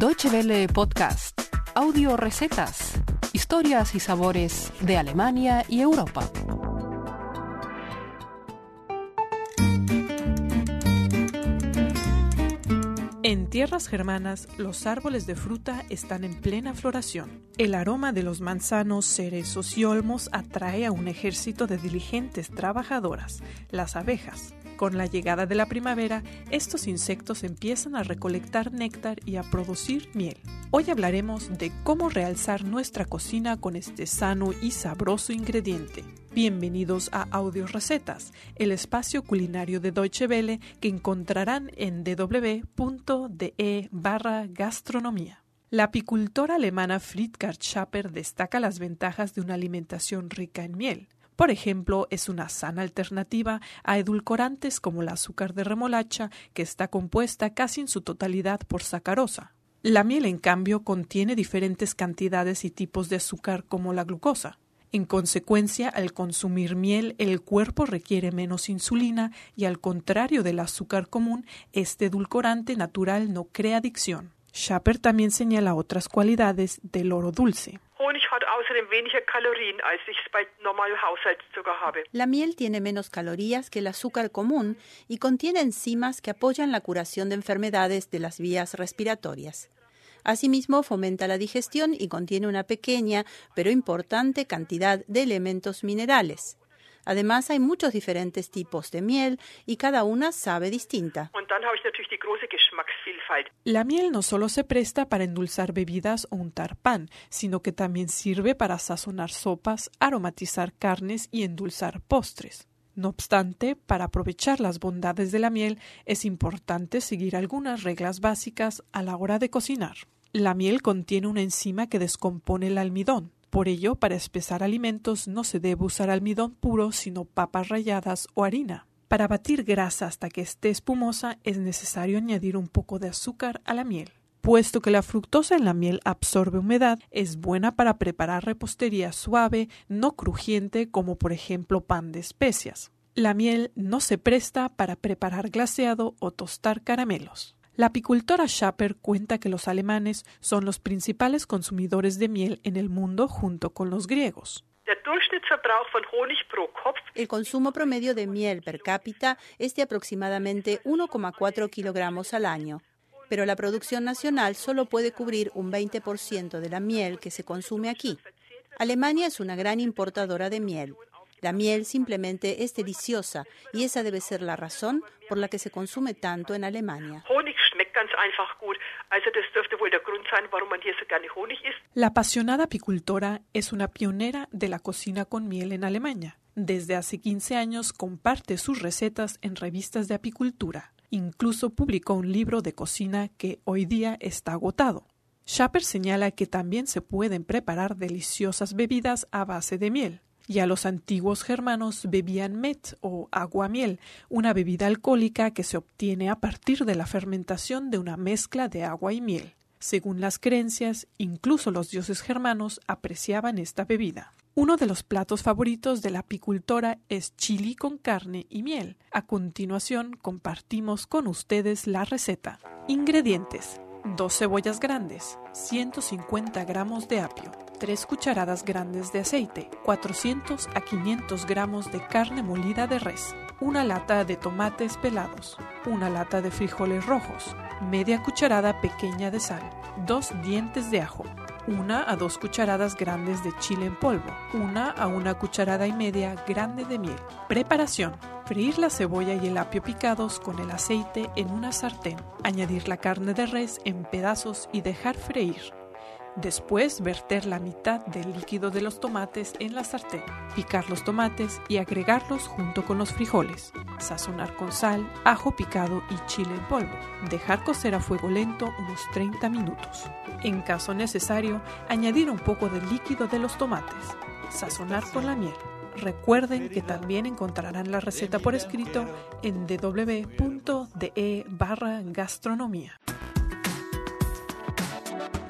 Deutsche Welle Podcast, audio recetas, historias y sabores de Alemania y Europa. En tierras germanas, los árboles de fruta están en plena floración. El aroma de los manzanos, cerezos y olmos atrae a un ejército de diligentes trabajadoras, las abejas. Con la llegada de la primavera, estos insectos empiezan a recolectar néctar y a producir miel. Hoy hablaremos de cómo realzar nuestra cocina con este sano y sabroso ingrediente. Bienvenidos a Audio Recetas, el espacio culinario de Deutsche Welle que encontrarán en www.de barra gastronomía. La apicultora alemana Friedgard Schapper destaca las ventajas de una alimentación rica en miel. Por ejemplo, es una sana alternativa a edulcorantes como el azúcar de remolacha, que está compuesta casi en su totalidad por sacarosa. La miel, en cambio, contiene diferentes cantidades y tipos de azúcar como la glucosa. En consecuencia, al consumir miel, el cuerpo requiere menos insulina y al contrario del azúcar común, este edulcorante natural no crea adicción. Schapper también señala otras cualidades del oro dulce. La miel tiene menos calorías que el azúcar común y contiene enzimas que apoyan la curación de enfermedades de las vías respiratorias. Asimismo, fomenta la digestión y contiene una pequeña pero importante cantidad de elementos minerales. Además, hay muchos diferentes tipos de miel y cada una sabe distinta. La miel no solo se presta para endulzar bebidas o untar pan, sino que también sirve para sazonar sopas, aromatizar carnes y endulzar postres. No obstante, para aprovechar las bondades de la miel es importante seguir algunas reglas básicas a la hora de cocinar. La miel contiene una enzima que descompone el almidón. Por ello, para espesar alimentos no se debe usar almidón puro, sino papas ralladas o harina. Para batir grasa hasta que esté espumosa es necesario añadir un poco de azúcar a la miel. Puesto que la fructosa en la miel absorbe humedad, es buena para preparar repostería suave, no crujiente como por ejemplo pan de especias. La miel no se presta para preparar glaseado o tostar caramelos. La apicultora Schapper cuenta que los alemanes son los principales consumidores de miel en el mundo junto con los griegos. El consumo promedio de miel per cápita es de aproximadamente 1,4 kilogramos al año pero la producción nacional solo puede cubrir un 20% de la miel que se consume aquí. Alemania es una gran importadora de miel. La miel simplemente es deliciosa y esa debe ser la razón por la que se consume tanto en Alemania. La apasionada apicultora es una pionera de la cocina con miel en Alemania. Desde hace 15 años comparte sus recetas en revistas de apicultura. Incluso publicó un libro de cocina que hoy día está agotado. Schapper señala que también se pueden preparar deliciosas bebidas a base de miel. Ya los antiguos germanos bebían met o agua-miel, una bebida alcohólica que se obtiene a partir de la fermentación de una mezcla de agua y miel. Según las creencias, incluso los dioses germanos apreciaban esta bebida. Uno de los platos favoritos de la apicultora es chili con carne y miel. A continuación compartimos con ustedes la receta. Ingredientes. 2 cebollas grandes, 150 gramos de apio, 3 cucharadas grandes de aceite, 400 a 500 gramos de carne molida de res, una lata de tomates pelados, una lata de frijoles rojos, media cucharada pequeña de sal, dos dientes de ajo, una a dos cucharadas grandes de chile en polvo, una a una cucharada y media grande de miel. Preparación. Freír la cebolla y el apio picados con el aceite en una sartén. Añadir la carne de res en pedazos y dejar freír. Después verter la mitad del líquido de los tomates en la sartén, picar los tomates y agregarlos junto con los frijoles, sazonar con sal, ajo picado y chile en polvo, dejar cocer a fuego lento unos 30 minutos. En caso necesario, añadir un poco del líquido de los tomates, sazonar con la miel. Recuerden que también encontrarán la receta por escrito en www.de barra gastronomía.